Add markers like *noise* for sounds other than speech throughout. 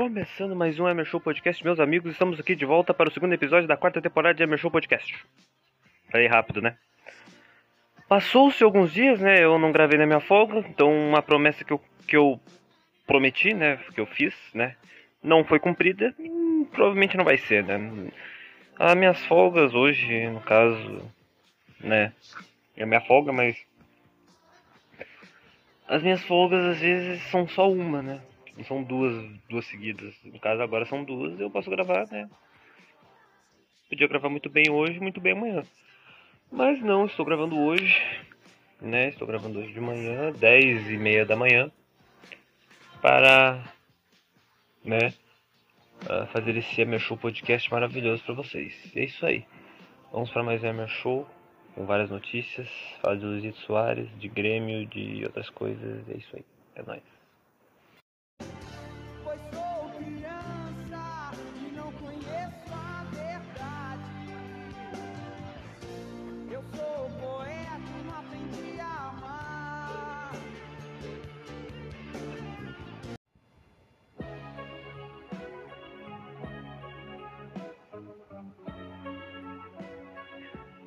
Começando mais um Emer Show Podcast, meus amigos, estamos aqui de volta para o segundo episódio da quarta temporada de Emer Show Podcast. Falei rápido, né? Passou-se alguns dias, né? Eu não gravei na minha folga, então uma promessa que eu, que eu prometi, né? Que eu fiz, né? Não foi cumprida, hum, provavelmente não vai ser, né? As minhas folgas hoje, no caso, né? É minha folga, mas. As minhas folgas às vezes são só uma, né? Não são duas, duas seguidas. No caso agora são duas, eu posso gravar, né? Podia gravar muito bem hoje, muito bem amanhã. Mas não, estou gravando hoje, né? Estou gravando hoje de manhã, 10 e meia da manhã, para, né, fazer esse Emer Show podcast maravilhoso para vocês. É isso aí. Vamos para mais um Emer Show, com várias notícias, falar de Luizito Soares, de Grêmio, de outras coisas. É isso aí. É nóis.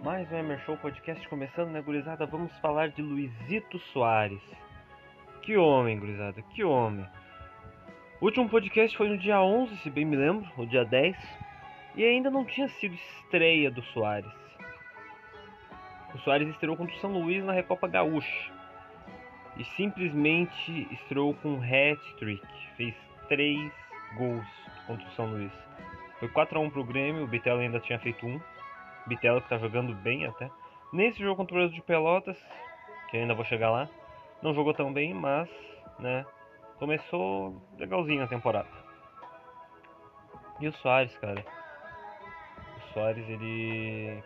Mais um Emer Show Podcast começando, né, gurizada? Vamos falar de Luizito Soares. Que homem, gurizada, que homem. O último podcast foi no dia 11, se bem me lembro, o dia 10. E ainda não tinha sido estreia do Soares. O Soares estreou contra o São Luís na Recopa Gaúcha. E simplesmente estreou com um hat-trick. Fez 3 gols contra o São Luís. Foi 4x1 pro Grêmio, o Bitelo ainda tinha feito um. Bitelo que tá jogando bem até. Nesse jogo contra o Brasil de Pelotas, que ainda vou chegar lá, não jogou tão bem, mas, né, começou legalzinho a temporada. E o Soares, cara. O Soares, ele.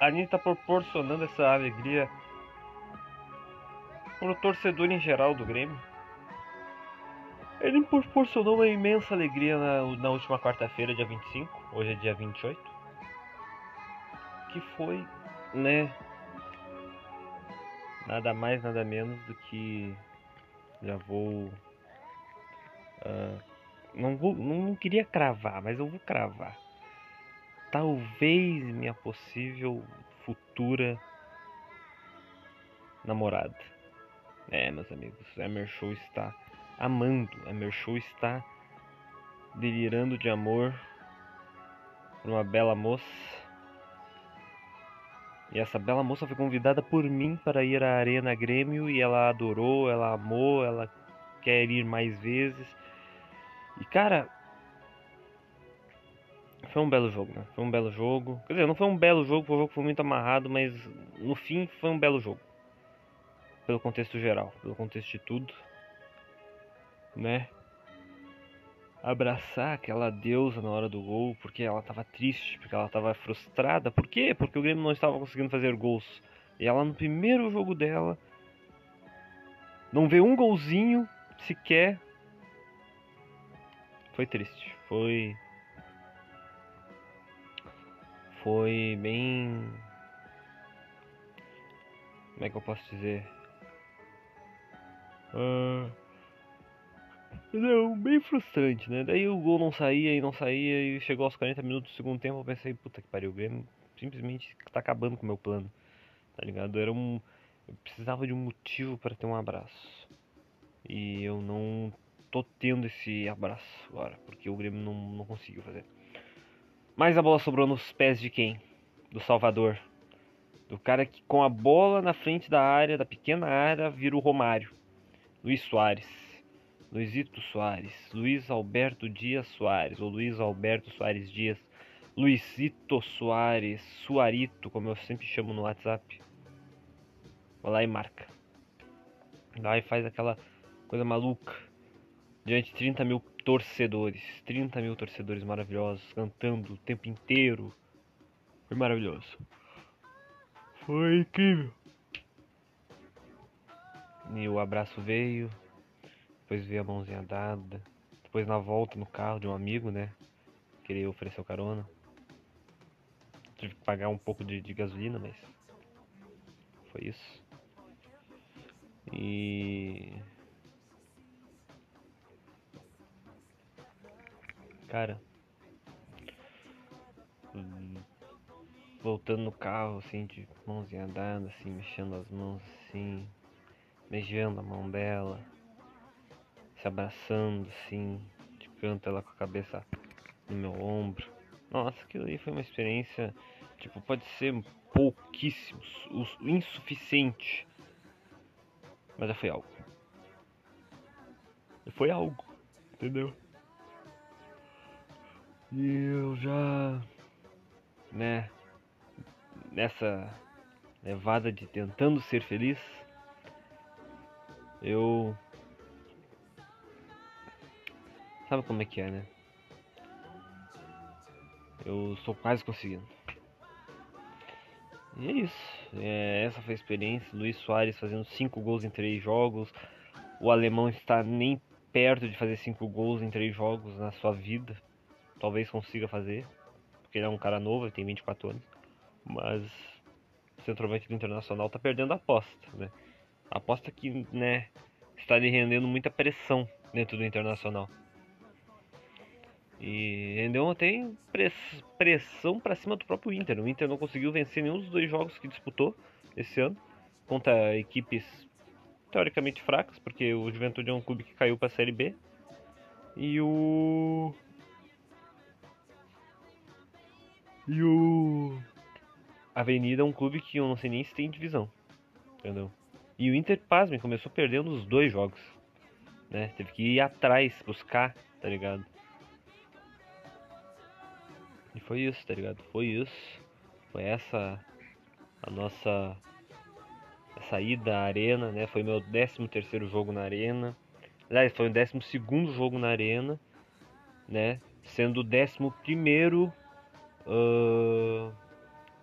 A gente tá proporcionando essa alegria pro torcedor em geral do Grêmio. Ele proporcionou uma imensa alegria na, na última quarta-feira, dia 25. Hoje é dia 28. Que foi, né? Nada mais, nada menos do que. Já vou. ah, não vou. Não queria cravar, mas eu vou cravar. Talvez minha possível futura namorada. É, meus amigos, Emer Show está amando. Emer Show está delirando de amor uma bela moça. E essa bela moça foi convidada por mim para ir à Arena Grêmio e ela adorou, ela amou, ela quer ir mais vezes. E cara, foi um belo jogo, né? Foi um belo jogo. Quer dizer, não foi um belo jogo, foi um jogo que foi muito amarrado, mas no fim foi um belo jogo. Pelo contexto geral, pelo contexto de tudo, né? Abraçar aquela deusa na hora do gol, porque ela tava triste, porque ela tava frustrada. Por quê? Porque o Grêmio não estava conseguindo fazer gols. E ela no primeiro jogo dela não vê um golzinho sequer. Foi triste. Foi foi bem. Como é que eu posso dizer? Ah, Não, bem frustrante, né? Daí o gol não saía e não saía e chegou aos 40 minutos do segundo tempo eu pensei, puta que pariu, o Grêmio simplesmente tá acabando com o meu plano, tá ligado? Era um. Eu precisava de um motivo para ter um abraço. E eu não tô tendo esse abraço agora, porque o Grêmio não, não conseguiu fazer. Mas a bola sobrou nos pés de quem? Do Salvador. Do cara que com a bola na frente da área, da pequena área, vira o Romário. Luiz Soares. Luizito Soares. Luiz Alberto Dias Soares. Ou Luiz Alberto Soares Dias. Luizito Soares. Suarito, como eu sempre chamo no WhatsApp. Vai lá e marca. Vai lá e faz aquela coisa maluca. Diante de 30 mil torcedores. 30 mil torcedores maravilhosos. Cantando o tempo inteiro. Foi maravilhoso. Foi incrível. E o abraço veio. Depois veio a mãozinha dada. Depois na volta no carro de um amigo, né? Queria oferecer o carona. Tive que pagar um pouco de, de gasolina, mas. Foi isso. E. Cara. Voltando no carro, assim, de mãozinha dada, assim, mexendo as mãos, assim, beijando a mão dela, se abraçando, assim, de canto ela com a cabeça no meu ombro. Nossa, aquilo ali foi uma experiência, tipo, pode ser pouquíssimo, o- o insuficiente, mas já foi algo. Foi algo, entendeu? E eu já, né, nessa levada de tentando ser feliz, eu. Sabe como é que é, né? Eu estou quase conseguindo. E é isso. É, essa foi a experiência. Luiz Soares fazendo 5 gols em 3 jogos. O alemão está nem perto de fazer 5 gols em 3 jogos na sua vida. Talvez consiga fazer. Porque ele é um cara novo, ele tem 24 anos. Mas o centroavante do Internacional tá perdendo a aposta, né? A aposta que, né, está lhe rendendo muita pressão dentro do Internacional. E rendeu até press- pressão para cima do próprio Inter. O Inter não conseguiu vencer nenhum dos dois jogos que disputou esse ano contra equipes teoricamente fracas, porque o Juventude é um clube que caiu para a Série B. E o E o Avenida é um clube que eu não sei nem se tem divisão. Entendeu? E o Inter, pasmem, começou perdendo os dois jogos. Né? Teve que ir atrás, buscar, tá ligado? E foi isso, tá ligado? Foi isso. Foi essa a nossa essa ida à arena, né? Foi meu 13 terceiro jogo na arena. Aliás, foi o 12 segundo jogo na arena, né? Sendo o 11 primeiro ah,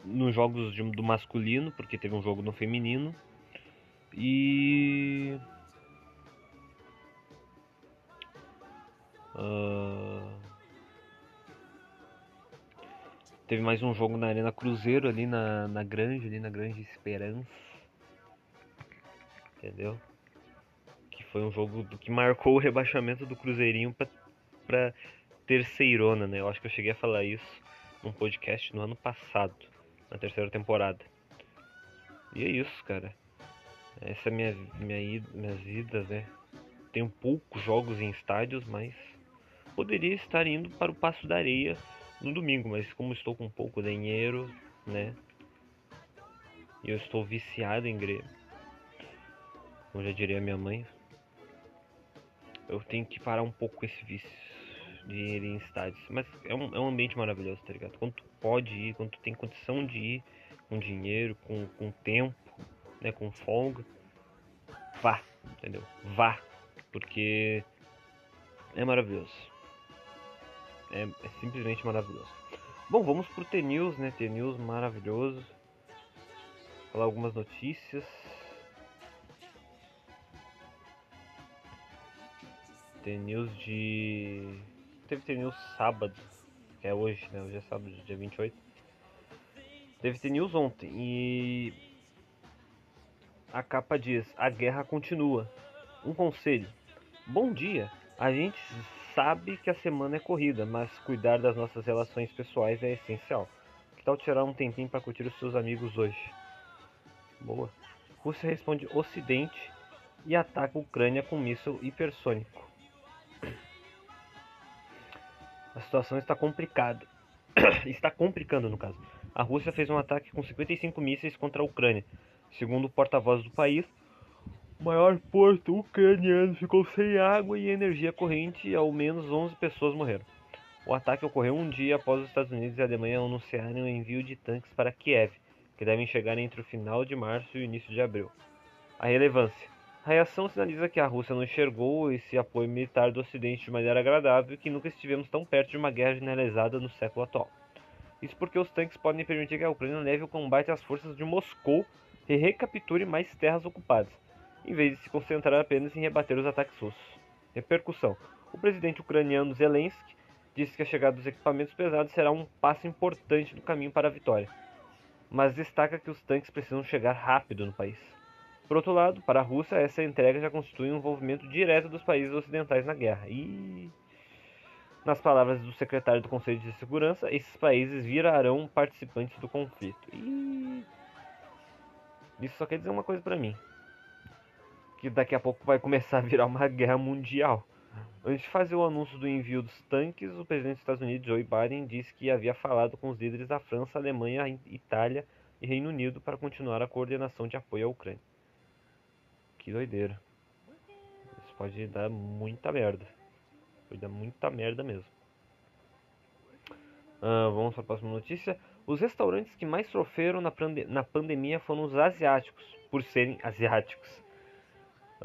nos jogos de- do masculino, porque teve um jogo no feminino. E. ah, teve mais um jogo na Arena Cruzeiro ali na, na Grande, ali na Grande Esperança. Entendeu? Que foi um jogo que marcou o rebaixamento do Cruzeirinho pra, pra terceirona, né? Eu acho que eu cheguei a falar isso num podcast no ano passado, na terceira temporada. E é isso, cara. Essa é minha, minha minhas idas, né? Tenho poucos jogos em estádios, mas poderia estar indo para o Passo da Areia no domingo, mas como estou com pouco dinheiro, né? E eu estou viciado em Grêmio. Como já diria minha mãe, eu tenho que parar um pouco com esse vício de ir em estádios. Mas é um, é um ambiente maravilhoso, tá ligado? Quando tu pode ir, quando tu tem condição de ir, com dinheiro, com, com tempo, né? Com folga, vá, entendeu? Vá, porque é maravilhoso. É, é simplesmente maravilhoso. Bom, vamos pro T-News, né? T-News maravilhoso. Falar algumas notícias. T-News de. Teve T-News sábado, que é hoje, né? Hoje é sábado, dia 28. Teve T-News ontem e. A capa diz: A guerra continua. Um conselho. Bom dia. A gente sabe que a semana é corrida, mas cuidar das nossas relações pessoais é essencial. Que tal tirar um tempinho para curtir os seus amigos hoje? Boa. Rússia responde Ocidente e ataca a Ucrânia com míssil hipersônico. A situação está complicada. *coughs* está complicando, no caso. A Rússia fez um ataque com 55 mísseis contra a Ucrânia, segundo o porta-voz do país maior porto ucraniano ficou sem água e energia corrente e ao menos 11 pessoas morreram. O ataque ocorreu um dia após os Estados Unidos e a Alemanha anunciarem o envio de tanques para Kiev, que devem chegar entre o final de março e o início de abril. A relevância. A reação sinaliza que a Rússia não enxergou esse apoio militar do Ocidente de maneira agradável e que nunca estivemos tão perto de uma guerra generalizada no século atual. Isso porque os tanques podem permitir que a Ucrânia leve o combate às forças de Moscou e recapture mais terras ocupadas, em vez de se concentrar apenas em rebater os ataques russos. Repercussão: O presidente ucraniano Zelensky disse que a chegada dos equipamentos pesados será um passo importante no caminho para a vitória, mas destaca que os tanques precisam chegar rápido no país. Por outro lado, para a Rússia, essa entrega já constitui um envolvimento direto dos países ocidentais na guerra. E, nas palavras do secretário do Conselho de Segurança, esses países virarão participantes do conflito. E isso só quer dizer uma coisa para mim: que daqui a pouco vai começar a virar uma guerra mundial. Antes de fazer o anúncio do envio dos tanques, o presidente dos Estados Unidos, Joe Biden, disse que havia falado com os líderes da França, Alemanha, Itália e Reino Unido para continuar a coordenação de apoio à Ucrânia. Que doideira. Isso pode dar muita merda. Pode dar muita merda mesmo. Ah, vamos para a próxima notícia. Os restaurantes que mais sofreram na, na pandemia foram os asiáticos, por serem asiáticos.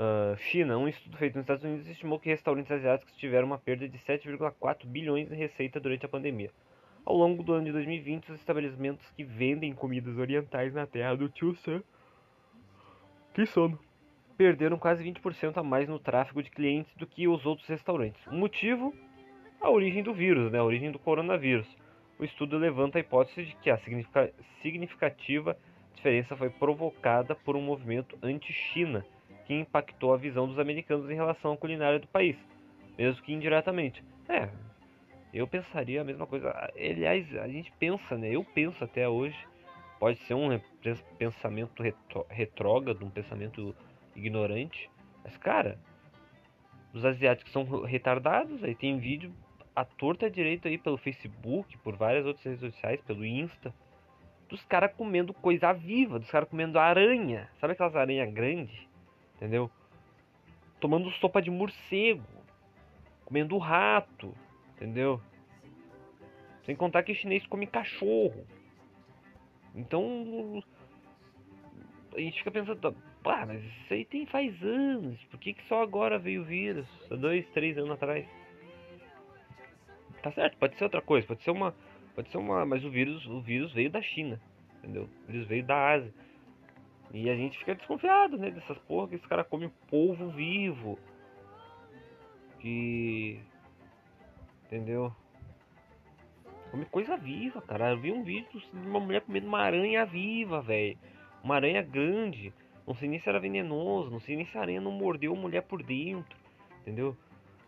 Uh, China, um estudo feito nos Estados Unidos estimou que restaurantes asiáticos tiveram uma perda de 7,4 bilhões em receita durante a pandemia. Ao longo do ano de 2020, os estabelecimentos que vendem comidas orientais na terra do Tio Sam, que sono, perderam quase 20% a mais no tráfego de clientes do que os outros restaurantes. O motivo? A origem do vírus, né? a origem do coronavírus. O estudo levanta a hipótese de que a significativa diferença foi provocada por um movimento anti-China que impactou a visão dos americanos em relação à culinária do país, mesmo que indiretamente. É, eu pensaria a mesma coisa. Aliás, a gente pensa, né? Eu penso até hoje. Pode ser um pensamento retrógrado, um pensamento ignorante. Mas, cara, os asiáticos são retardados. Aí tem vídeo à torta direito aí pelo Facebook, por várias outras redes sociais, pelo Insta. Dos caras comendo coisa viva, dos caras comendo aranha. Sabe aquelas aranhas grandes? Entendeu? Tomando sopa de morcego. Comendo rato. Entendeu? Sem contar que chinês come cachorro. Então. A gente fica pensando, Pá, mas isso aí tem faz anos. Por que, que só agora veio o vírus? Há dois, três anos atrás. Tá certo, pode ser outra coisa, pode ser uma. Pode ser uma. Mas o vírus, o vírus veio da China. Entendeu? O vírus veio da Ásia. E a gente fica desconfiado, né? Dessas porra que esse cara come polvo vivo. Que. Entendeu? Come coisa viva, cara. Eu vi um vídeo de uma mulher comendo uma aranha viva, velho. Uma aranha grande. Não sei nem se era venenoso, não sei nem se a aranha não mordeu a mulher por dentro, entendeu?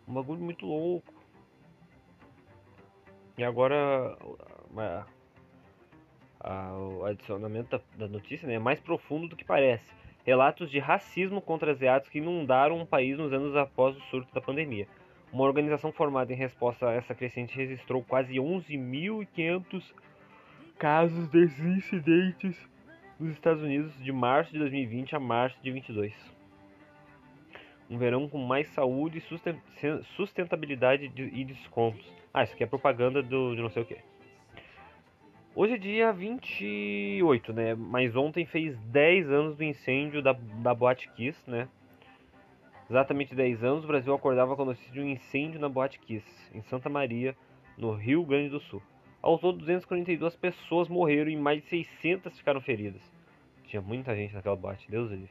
Um bagulho muito louco. E agora o adicionamento da, notícia né, é mais profundo do que parece. Relatos de racismo contra asiáticos que inundaram o país nos anos após o surto da pandemia. Uma organização formada em resposta a essa crescente registrou quase 11.500 casos desses incidentes nos Estados Unidos de março de 2020 a março de 22. Um verão com mais saúde, sustentabilidade e descontos. Ah, isso aqui é propaganda do, de não sei o que. Hoje é dia 28, né? Mas ontem fez 10 anos do incêndio da, da Boate Kiss, né? Exatamente 10 anos, o Brasil acordava com a notícia de um incêndio na Boate Kiss, em Santa Maria, no Rio Grande do Sul. Ao todo, 242 pessoas morreram e mais de 600 ficaram feridas. Tinha muita gente naquela boate, Deus livre.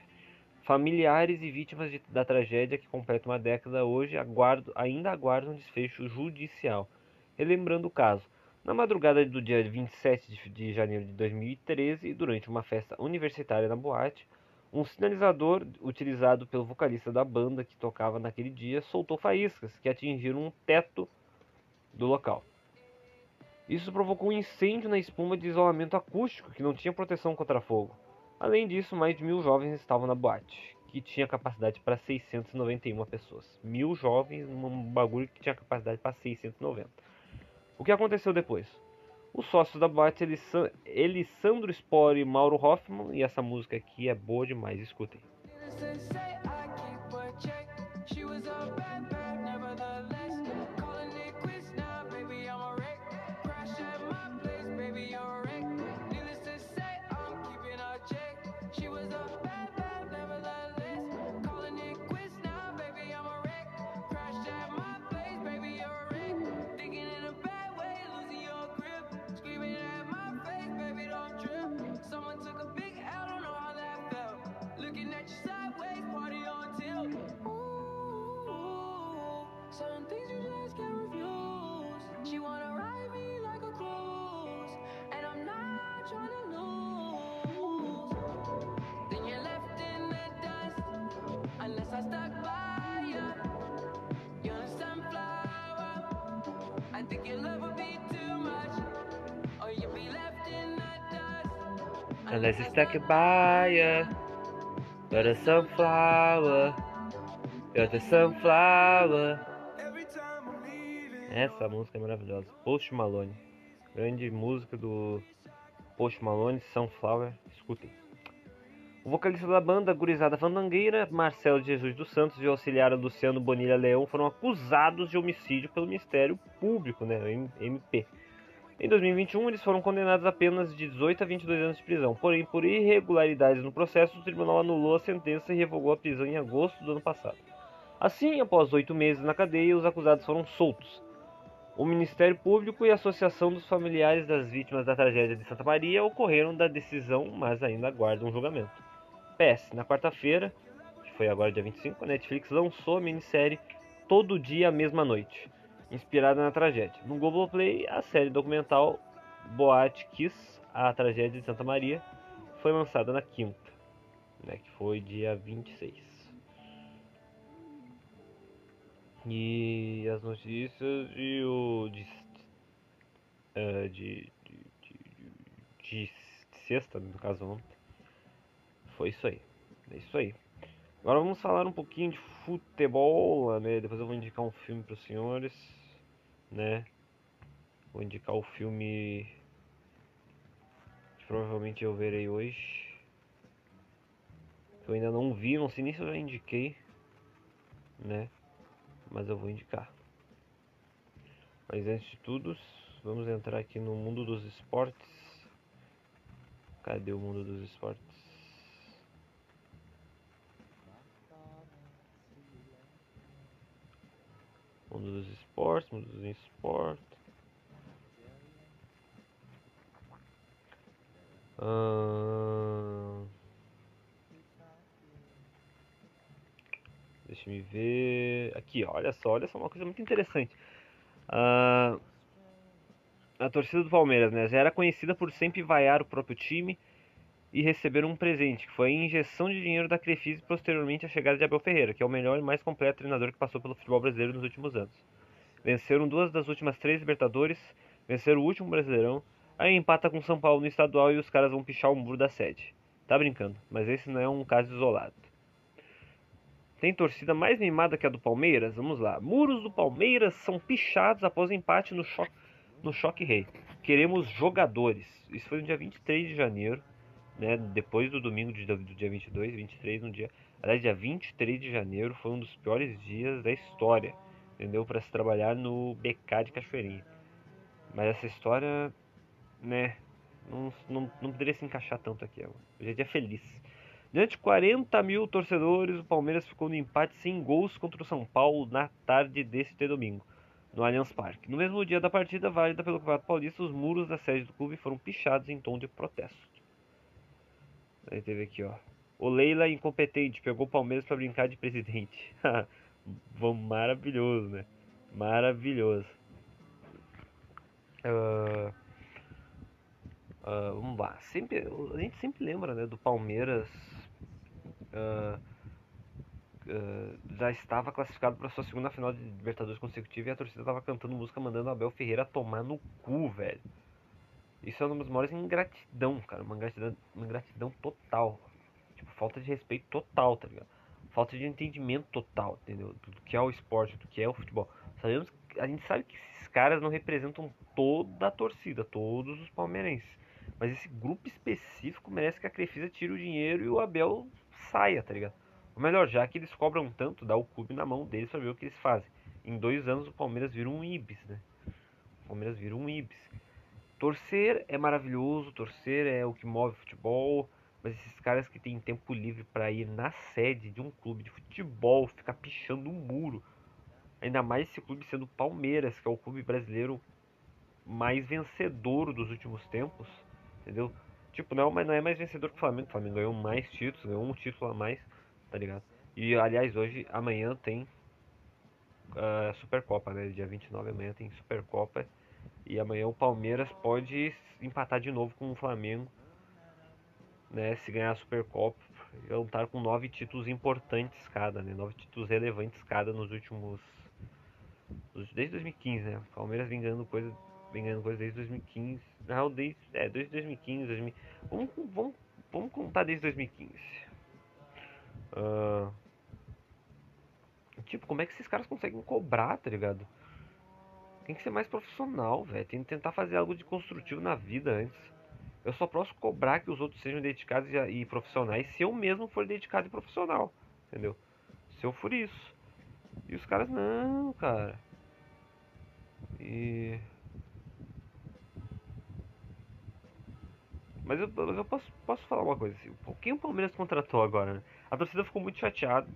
Familiares e vítimas de, da tragédia que completa uma década hoje aguardo, ainda aguardam desfecho judicial. Relembrando o caso, na madrugada do dia 27 de, janeiro de 2013, durante uma festa universitária na boate, um sinalizador utilizado pelo vocalista da banda que tocava naquele dia soltou faíscas que atingiram um teto do local. Isso provocou um incêndio na espuma de isolamento acústico que não tinha proteção contra fogo. Além disso, mais de mil jovens estavam na boate, que tinha capacidade para 691 pessoas. Mil jovens num bagulho que tinha capacidade para 690. O que aconteceu depois? Os sócios da boate, Elisandro Spor e Mauro Hoffman, e essa música aqui é boa demais, escutem. Unless it's stuck by ya. The sunflower. You're the sunflower. Essa música é maravilhosa. Post Malone. Grande música do Post Malone, Sunflower. Escutem. O vocalista da banda, Gurizada Fandangueira, Marcelo Jesus dos Santos e o auxiliar Luciano Bonilha Leão foram acusados de homicídio pelo Ministério Público, né, MP. Em 2021, eles foram condenados a apenas de 18 a 22 anos de prisão. Porém, por irregularidades no processo, o tribunal anulou a sentença e revogou a prisão em agosto do ano passado. Assim, após oito meses na cadeia, os acusados foram soltos. O Ministério Público e a Associação dos Familiares das Vítimas da Tragédia de Santa Maria ocorreram da decisão, mas ainda aguardam julgamento. PS, na quarta-feira, que foi agora dia 25, a Netflix lançou a minissérie Todo Dia, Mesma Noite, inspirada na tragédia. No Globoplay, a série documental Boate Kiss, a tragédia de Santa Maria, foi lançada na quinta, né, que foi dia 26. E as notícias de o de, eh, de, de, de, de sexta, no caso ontem. Foi isso aí. É isso aí. Agora vamos falar um pouquinho de futebol, né? Depois eu vou indicar um filme para os senhores, né? Vou indicar o filme que provavelmente eu verei hoje. Que eu ainda não vi, não sei nem se eu já indiquei, né? Mas eu vou indicar. Mas antes de tudo, vamos entrar aqui no mundo dos esportes. Cadê o mundo dos esportes? Mundo dos esportes, mundo dos esportes. Ahn, Deixa eu me ver. Aqui, olha só, olha só uma coisa muito interessante. Ah, a torcida do Palmeiras, né, já era conhecida por sempre vaiar o próprio time e receber um presente, que foi a injeção de dinheiro da Crefisa e posteriormente a chegada de Abel Ferreira, que é o melhor e mais completo treinador que passou pelo futebol brasileiro nos últimos anos. Venceram duas das últimas três Libertadores, venceram o último Brasileirão, aí empata com São Paulo no estadual e os caras vão pichar o muro da sede. Tá brincando, mas esse não é um caso isolado. Tem torcida mais mimada que a do Palmeiras? Vamos lá. Muros do Palmeiras são pichados após empate no choque, no choque rei. Queremos jogadores. Isso foi no dia 23 de janeiro, né? Depois do domingo de- do dia 22, 23 no dia. Aliás, dia 23 de janeiro foi um dos piores dias da história, entendeu? Para se trabalhar no BK de Cachoeirinha. Mas essa história, né? Não, não, não poderia se encaixar tanto aqui. Hoje é dia feliz. Diante de 40 mil torcedores, o Palmeiras ficou no empate sem gols contra o São Paulo na tarde deste domingo, no Allianz Parque. No mesmo dia da partida, válida pelo Campeonato Paulista, os muros da sede do clube foram pichados em tom de protesto. Aí teve aqui, ó. O Leila incompetente pegou o Palmeiras para brincar de presidente. *laughs* Maravilhoso, né? Maravilhoso. Ah, ah, vamos lá. Sempre, a gente sempre lembra, né, do Palmeiras. ah, já estava classificado para sua segunda final de Libertadores consecutiva e a torcida estava cantando música mandando Abel Ferreira tomar no cu, velho. Isso é uma das maiores ingratidão, cara. Uma ingratidão, uma ingratidão total. Tipo, falta de respeito total, tá ligado? Falta de entendimento total, entendeu? Do que é o esporte, do que é o futebol. Sabemos, a gente sabe que esses caras não representam toda a torcida, todos os palmeirenses. Mas esse grupo específico merece que a Crefisa tire o dinheiro e o Abel saia, tá ligado? Ou melhor, já que eles cobram tanto, dá o clube na mão deles pra ver o que eles fazem. Em dois anos o Palmeiras vira um Ibis, né? O Palmeiras vira um Ibis. Torcer é maravilhoso, torcer é o que move o futebol, mas esses caras que têm tempo livre para ir na sede de um clube de futebol, ficar pichando um muro, ainda mais esse clube sendo Palmeiras, que é o clube brasileiro mais vencedor dos últimos tempos, entendeu? Tipo, não, mas não é mais vencedor que o Flamengo. O Flamengo ganhou mais títulos, ganhou um título a mais, tá ligado? E aliás, hoje, amanhã tem uh, Supercopa, né? Dia 29 amanhã tem Supercopa. E amanhã o Palmeiras pode empatar de novo com o Flamengo, né? Se ganhar a Supercopa, vão estar com nove títulos importantes cada, né? Nove títulos relevantes cada nos últimos. Desde 2015, né? Palmeiras vem ganhando coisa, vem ganhando coisa desde 2015. Na real, desde, é, desde 2015, 2000, vamos, vamos, vamos contar desde 2015. Uh, tipo, como é que esses caras conseguem cobrar, tá ligado? Tem que ser mais profissional, velho. Tem que tentar fazer algo de construtivo na vida antes. Eu só posso cobrar que os outros sejam dedicados e, profissionais se eu mesmo for dedicado e profissional. Entendeu? Se eu for isso. E os caras, não, cara. E. Mas eu, mas eu posso, posso falar uma coisa assim. Quem o Palmeiras contratou agora? Né? A torcida ficou muito chateada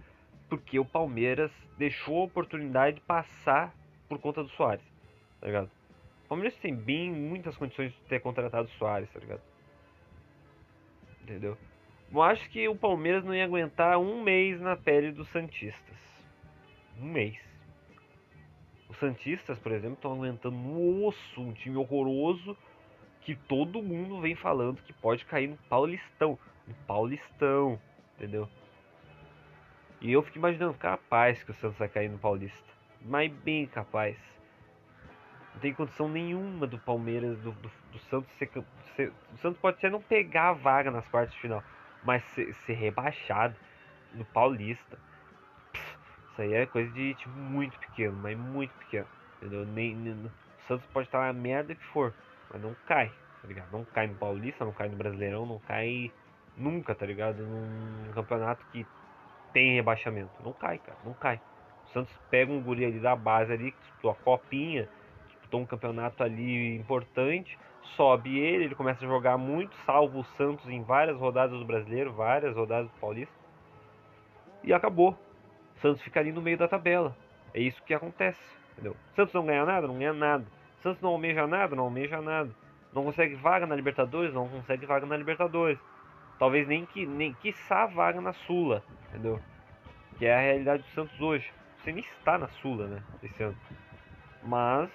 porque o Palmeiras deixou a oportunidade passar por conta do Soares, tá ligado? O Palmeiras tem bem muitas condições de ter contratado o Soares, tá ligado? Entendeu? Eu acho que o Palmeiras não ia aguentar um mês na pele dos Santistas. Um mês. Os Santistas, por exemplo, estão aguentando no osso um time horroroso que todo mundo vem falando que pode cair no Paulistão. No Paulistão, entendeu? E eu fico imaginando, capaz que o Santos vai cair no Paulista. Mas bem capaz. Não tem condição nenhuma do Palmeiras, do, do, do Santos ser, ser, O Santos pode ser não pegar a vaga nas quartas de final, mas ser, ser rebaixado no Paulista. Pff, isso aí é coisa de tipo muito pequeno, mas muito pequeno. Entendeu? Nem, nem, o Santos pode estar na merda que for, mas não cai, tá ligado? Não cai no Paulista, não cai no Brasileirão, não cai nunca, tá ligado? Num campeonato que tem rebaixamento. Não cai, cara, não cai. O Santos pega um guri ali da base ali, que disputou a copinha, disputou um campeonato ali importante, sobe ele, ele começa a jogar muito, salva o Santos em várias rodadas do brasileiro, várias rodadas do paulista. E acabou. Santos fica ali no meio da tabela. É isso que acontece. Entendeu? Santos não ganha nada, não ganha nada. Santos não almeja nada, não almeja nada. Não consegue vaga na Libertadores, não consegue vaga na Libertadores. Talvez nem que nem quiçá vaga na Sula, entendeu? Que é a realidade do Santos hoje. Você nem está na Sula, né, esse ano. Mas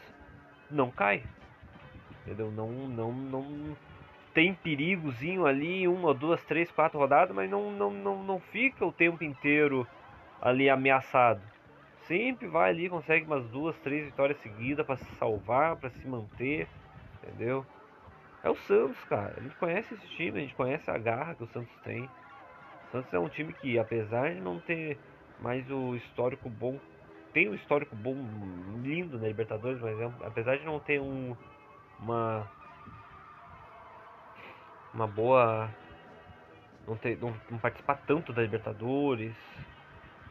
não cai. Entendeu? Não não não tem perigozinho ali, uma, duas, três, quatro rodadas, mas não não não, não fica o tempo inteiro ali ameaçado. Sempre vai ali, consegue umas duas, três vitórias seguidas para se salvar, para se manter, entendeu? É o Santos, cara. A gente conhece esse time, a gente conhece a garra que o Santos tem. O Santos é um time que, apesar de não ter mais o histórico bom, tem um histórico bom, lindo na Libertadores, mas é, apesar de não ter um, uma uma boa não, ter, não, não participar tanto da Libertadores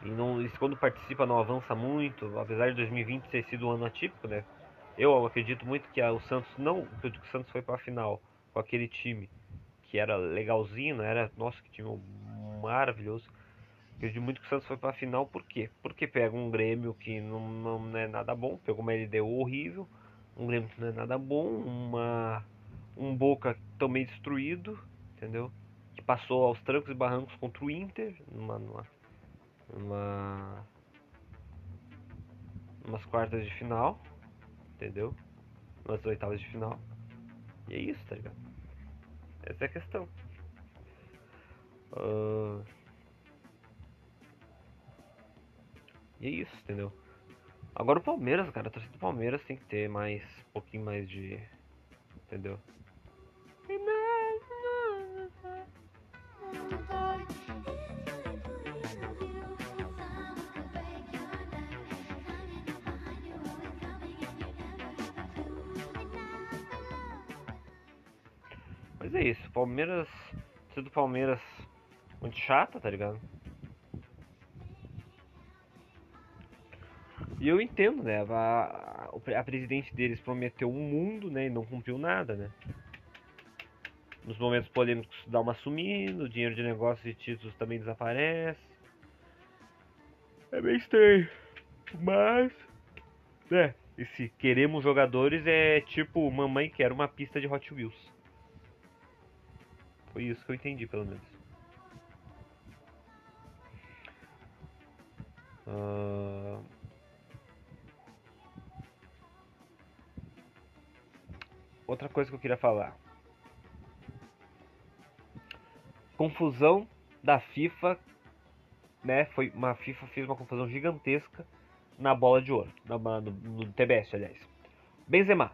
e não e quando participa não avança muito, apesar de 2020 ter sido um ano atípico, né? Eu acredito muito que a, o Santos não. que o Santos foi para a final com aquele time que era legalzinho, era. Nossa, que time maravilhoso. Acredito muito que o Santos foi para a final, por quê? Porque pega um Grêmio que não, não é nada bom, pegou uma LDU horrível, um Grêmio que não é nada bom, uma, um Boca também destruído, entendeu? Que passou aos trancos e barrancos contra o Inter, numa, numa, numa umas quartas de final, entendeu? Nas oitavas de final. E é isso, tá ligado? Essa é a questão. Uh... E é isso, entendeu? Agora o Palmeiras, cara, a torcida do Palmeiras tem que ter mais. um pouquinho mais de. Entendeu? Mas é isso, Palmeiras. Tudo Palmeiras muito chata, tá ligado? E eu entendo, né? A, a, a presidente deles prometeu um mundo, né? E não cumpriu nada, né? Nos momentos polêmicos dá uma sumida, o dinheiro de negócios e títulos também desaparece. É bem estranho. Mas. É, e se queremos jogadores é tipo mamãe quer uma pista de Hot Wheels. Foi isso que eu entendi, pelo menos. Uh... Outra coisa que eu queria falar. Confusão da FIFA, né? Foi uma FIFA fez uma confusão gigantesca na bola de ouro, na, no, no TBS, aliás. Benzema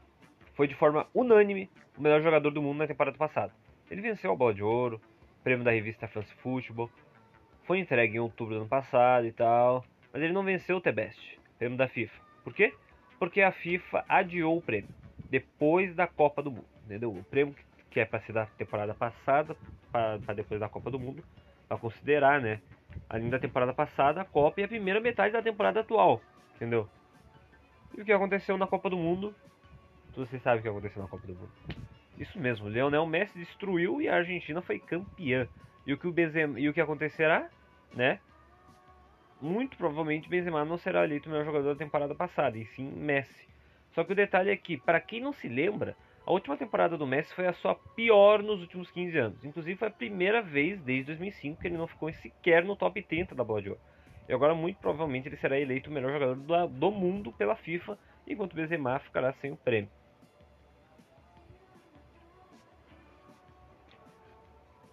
foi de forma unânime o melhor jogador do mundo na temporada passada. Ele venceu a bola de ouro, prêmio da revista France Football, foi entregue em outubro do ano passado e tal, mas ele não venceu o TBest, prêmio da FIFA. Por quê? Porque a FIFA adiou o prêmio depois da Copa do Mundo, entendeu? O prêmio que é para ser da temporada passada para depois da Copa do Mundo, para considerar, né? Além da temporada passada, a Copa e a primeira metade da temporada atual, entendeu? E o que aconteceu na Copa do Mundo? Você sabe o que aconteceu na Copa do Mundo. Isso mesmo, Leonel Messi destruiu e a Argentina foi campeã. E o que o Benzema, e o que acontecerá, né? Muito provavelmente Benzema não será eleito o melhor jogador da temporada passada, e sim Messi. Só que o detalhe é que, para quem não se lembra, a última temporada do Messi foi a sua pior nos últimos 15 anos. Inclusive foi a primeira vez desde 2005 que ele não ficou sequer no top 30 da Bola de Ouro. E agora muito provavelmente ele será eleito o melhor jogador do, do mundo pela FIFA, enquanto Benzema ficará sem o prêmio.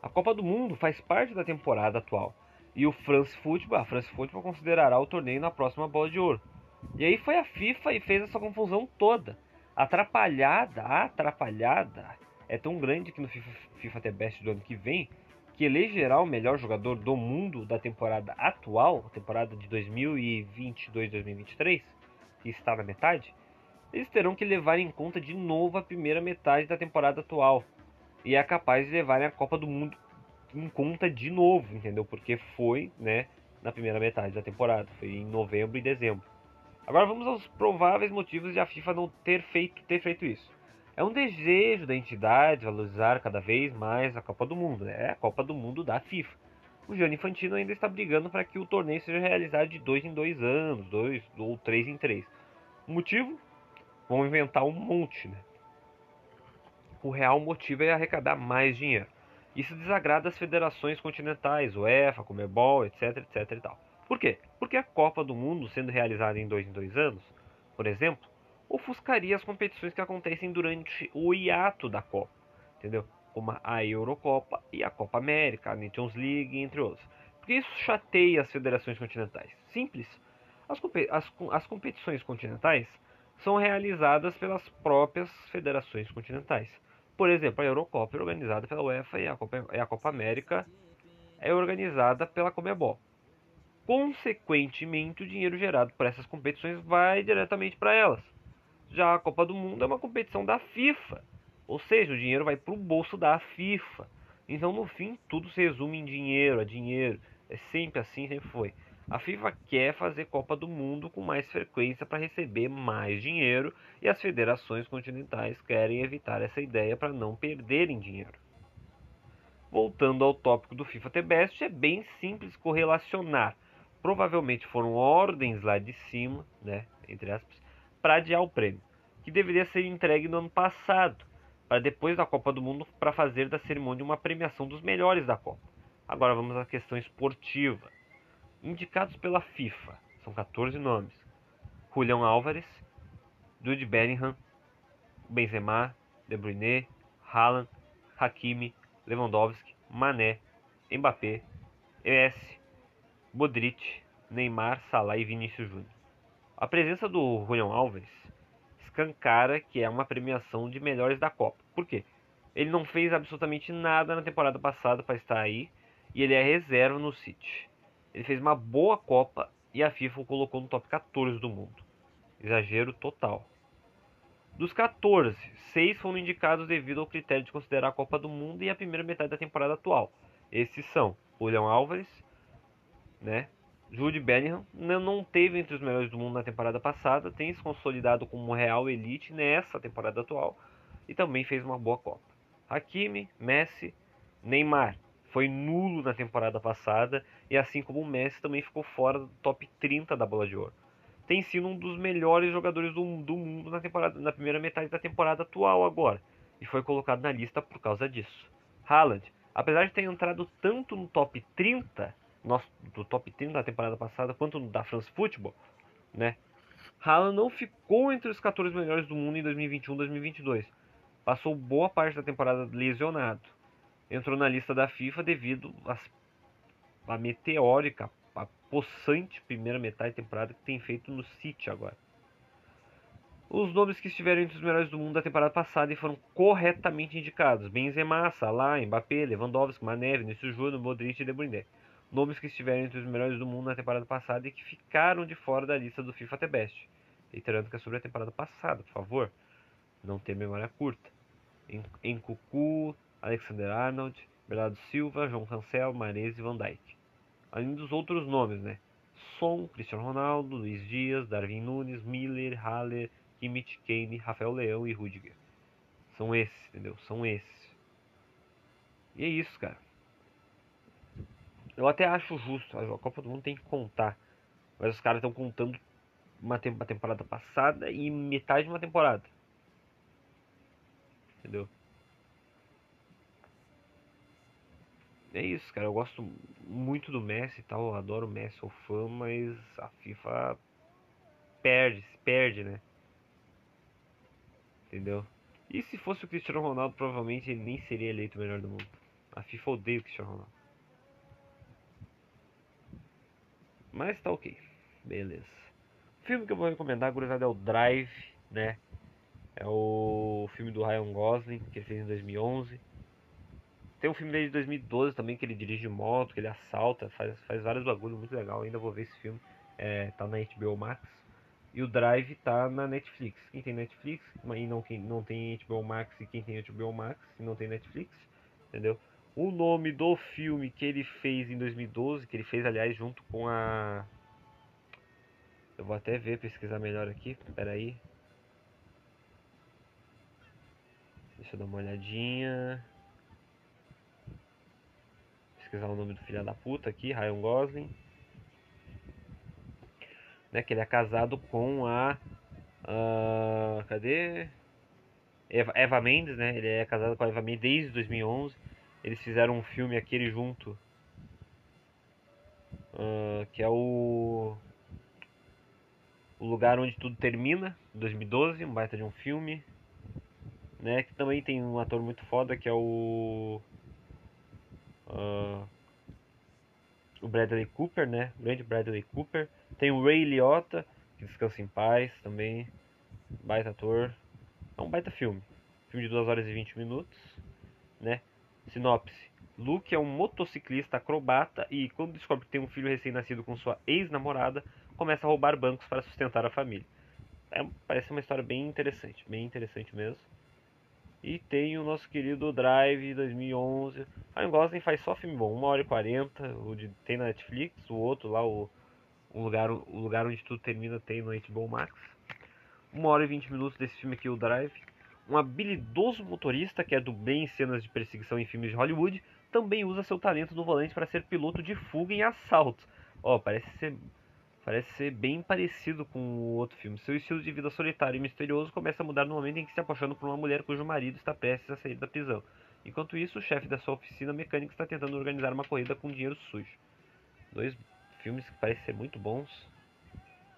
A Copa do Mundo faz parte da temporada atual. E o France Football, a France Football considerará o torneio na próxima bola de ouro. E aí foi a FIFA e fez essa confusão toda. Atrapalhada, atrapalhada é tão grande que no FIFA, FIFA The Best do ano que vem que elegerá o melhor jogador do mundo da temporada atual, temporada de 2022-2023, que está na metade, eles terão que levar em conta de novo a primeira metade da temporada atual e é capaz de levarem a Copa do Mundo em conta de novo, entendeu? Porque foi, né, na primeira metade da temporada, foi em novembro e dezembro. Agora vamos aos prováveis motivos de a FIFA não ter feito, ter feito isso. É um desejo da entidade valorizar cada vez mais a Copa do Mundo, né? é a Copa do Mundo da FIFA. O Gianni Infantino ainda está brigando para que o torneio seja realizado de dois em dois anos, dois ou três em três. O motivo? Vão inventar um monte, né? o real motivo é arrecadar mais dinheiro. Isso desagrada as federações continentais, UEFA, Comebol, etc, etc e tal. Por quê? Porque a Copa do Mundo, sendo realizada em dois em dois anos, por exemplo, ofuscaria as competições que acontecem durante o hiato da Copa, entendeu? Como a Eurocopa e a Copa América, a Nations League, entre outros. Porque isso chateia as federações continentais. Simples. As, as, as competições continentais são realizadas pelas próprias federações continentais. Por exemplo, a Eurocopa é organizada pela UEFA e a Copa, e a Copa América é organizada pela Comebol. Consequentemente, o dinheiro gerado por essas competições vai diretamente para elas. Já a Copa do Mundo é uma competição da FIFA, ou seja, o dinheiro vai para o bolso da FIFA. Então, no fim, tudo se resume em dinheiro, a dinheiro. É sempre assim, sempre foi. A FIFA quer fazer Copa do Mundo com mais frequência para receber mais dinheiro e as federações continentais querem evitar essa ideia para não perderem dinheiro. Voltando ao tópico do FIFA T-Best, é bem simples correlacionar. Provavelmente foram ordens lá de cima, né, entre aspas, para adiar o prêmio, que deveria ser entregue no ano passado, para depois da Copa do Mundo para fazer da cerimônia uma premiação dos melhores da Copa. Agora vamos à questão esportiva indicados pela FIFA. São 14 nomes. Julião Álvares, Jude Bellingham, Benzema, De Bruyne, Haaland, Hakimi, Lewandowski, Mané, Mbappé, ES, Modric, Neymar, Salah e Vinícius Júnior. A presença do Julião Álvares escancara que é uma premiação de melhores da Copa. Por quê? Ele não fez absolutamente nada na temporada passada para estar aí e ele é reserva no City. Ele fez uma boa Copa e a FIFA o colocou no top 14 do mundo. Exagero total. Dos 14, 6 foram indicados devido ao critério de considerar a Copa do Mundo e a primeira metade da temporada atual. Esses são o Leão Álvares, né? Jude Bellingham não, teve entre os melhores do mundo na temporada passada, tem se consolidado como real elite nessa temporada atual e também fez uma boa Copa. Hakimi, Messi, Neymar foi nulo na temporada passada e assim como o Messi também ficou fora do top 30 da Bola de Ouro. Tem sido um dos melhores jogadores do, do mundo na, temporada, na primeira metade da temporada atual agora e foi colocado na lista por causa disso. Haaland, apesar de ter entrado tanto no top 30 nosso, do top 30 da temporada passada quanto da France Football, né? Haaland não ficou entre os 14 melhores do mundo em 2021-2022. Passou boa parte da temporada lesionado. Entrou na lista da FIFA devido à meteórica, a possante primeira metade da temporada que tem feito no City agora. Os nomes que estiveram entre os melhores do mundo da temporada passada e foram corretamente indicados: Benzema, Salah, Mbappé, Lewandowski, Mané, Vinicius Júnior, Modric e De Bruyne nomes que estiveram entre os melhores do mundo na temporada passada e que ficaram de fora da lista do FIFA The Best. Reiterando que é sobre a temporada passada, por favor. Não ter memória curta. Em Cucu, Alexander Arnold, Bernardo Silva, João Cancel, Mares e Van Dijk. Além dos outros nomes, né? Son, Cristiano Ronaldo, Luiz Dias, Darwin Nunes, Miller, Haller, Kimmich, Kane, Rafael Leão e Rudiger. São esses, entendeu? São esses. E é isso, cara. Eu até acho justo, a Copa do Mundo tem que contar. Mas os caras estão contando uma, temporada passada e metade de uma temporada. Entendeu? É isso, cara. Eu gosto muito do Messi e tal. Eu adoro o Messi, sou fã, mas a FIFA perde, se perde, né? Entendeu? E se fosse o Cristiano Ronaldo, provavelmente ele nem seria eleito o melhor do mundo. A FIFA odeia o Cristiano Ronaldo. Mas tá ok. Beleza. O filme que eu vou recomendar, gurizada, é o Drive, né? É o filme do Ryan Gosling, que ele fez em 2011. Tem um filme dele de 2012 também, que ele dirige moto, que ele assalta, faz, faz vários bagulhos, muito legal. Ainda vou ver esse filme. É, tá na HBO Max. E o Drive tá na Netflix. Quem tem Netflix e não, quem não tem HBO Max e quem tem HBO Max e não tem Netflix, entendeu? O nome do filme que ele fez em 2012, que ele fez, aliás, junto com a. Eu vou até ver, pesquisar melhor aqui. Espera aí. Deixa eu dar uma olhadinha. Pesquisar o nome do filho da puta aqui, Ryan Gosling. Né, que ele é casado com a. Uh, cadê? Eva, Eva Mendes, né? Ele é casado com a Eva Mendes desde 2011. Eles fizeram um filme aquele junto. Uh, que é o. O Lugar Onde Tudo Termina, 2012, um baita de um filme. Né, que também tem um ator muito foda que é o. Uh, o Bradley Cooper, né? O grande Bradley Cooper. Tem o Ray Liotta, que descansa em paz também. Baita ator. É um baita filme. Filme de 2 horas e 20 minutos, né? Sinopse: Luke é um motociclista acrobata e, quando descobre que tem um filho recém-nascido com sua ex-namorada, começa a roubar bancos para sustentar a família. É, parece uma história bem interessante, bem interessante mesmo. E tem o nosso querido Drive 2011. Ryan Gosling faz só filme bom, 1 hora e 40. O de, tem na Netflix, o outro lá, o, o, lugar, o lugar onde tudo termina, tem no HBO Max. 1 hora e 20 minutos desse filme aqui, o Drive um habilidoso motorista que é do bem em cenas de perseguição em filmes de Hollywood, também usa seu talento no volante para ser piloto de fuga em assalto. Ó, oh, parece ser parece ser bem parecido com o outro filme. Seu estilo de vida solitário e misterioso começa a mudar no momento em que se apaixona por uma mulher cujo marido está prestes a sair da prisão. Enquanto isso, o chefe da sua oficina mecânica está tentando organizar uma corrida com dinheiro sujo. Dois filmes que parecem ser muito bons,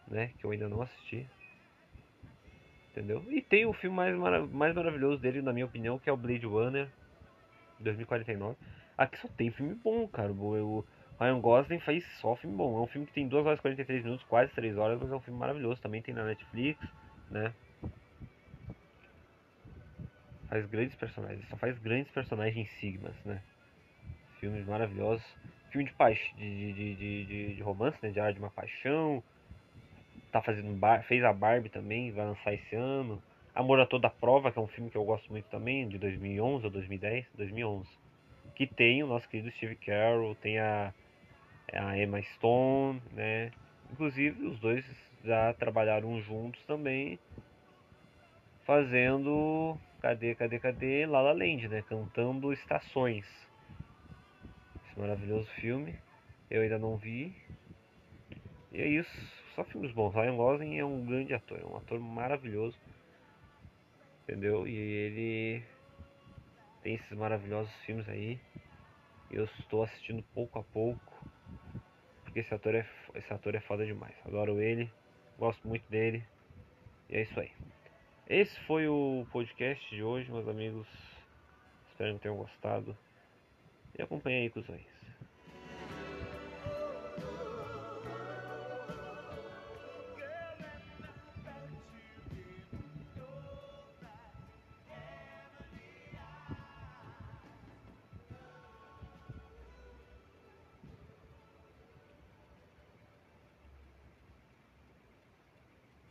né? Que eu ainda não assisti. Entendeu? E tem o filme mais, marav mais maravilhoso dele, na minha opinião, que é o Blade Runner 2049. Aqui só tem filme bom, cara. O Ryan Gosling faz só filme bom. É um filme que tem 2 horas e 43 minutos, quase 3 horas, mas é um filme maravilhoso. Também tem na Netflix, né? Faz grandes personagens, só faz grandes personagens sigmas, né? Filmes maravilhosos. Filme de, paix de, de, de, de, romance, né? De área de uma paixão tá fazendo bar, fez a Barbie também, vai lançar esse ano. Amor a Toda Prova, que é um filme que eu gosto muito também, de 2011 ou 2010, 2011. Que tem o nosso querido Steve Carell, tem a, a Emma Stone, né? Inclusive os dois já trabalharam juntos também, fazendo cadê, cadê, cadê La La Land, né? Cantando Estações. Esse maravilhoso filme, eu ainda não vi. E é isso, só filmes bons. Ryan Gosling é um grande ator, é um ator maravilhoso entendeu? E ele tem esses maravilhosos filmes aí. Eu estou assistindo pouco a pouco, porque esse ator é esse ator é foda demais. Adoro ele, gosto muito dele. E é isso aí. Esse foi o podcast de hoje, meus amigos. Espero que tenham gostado. E acompanhe aí, cuzões.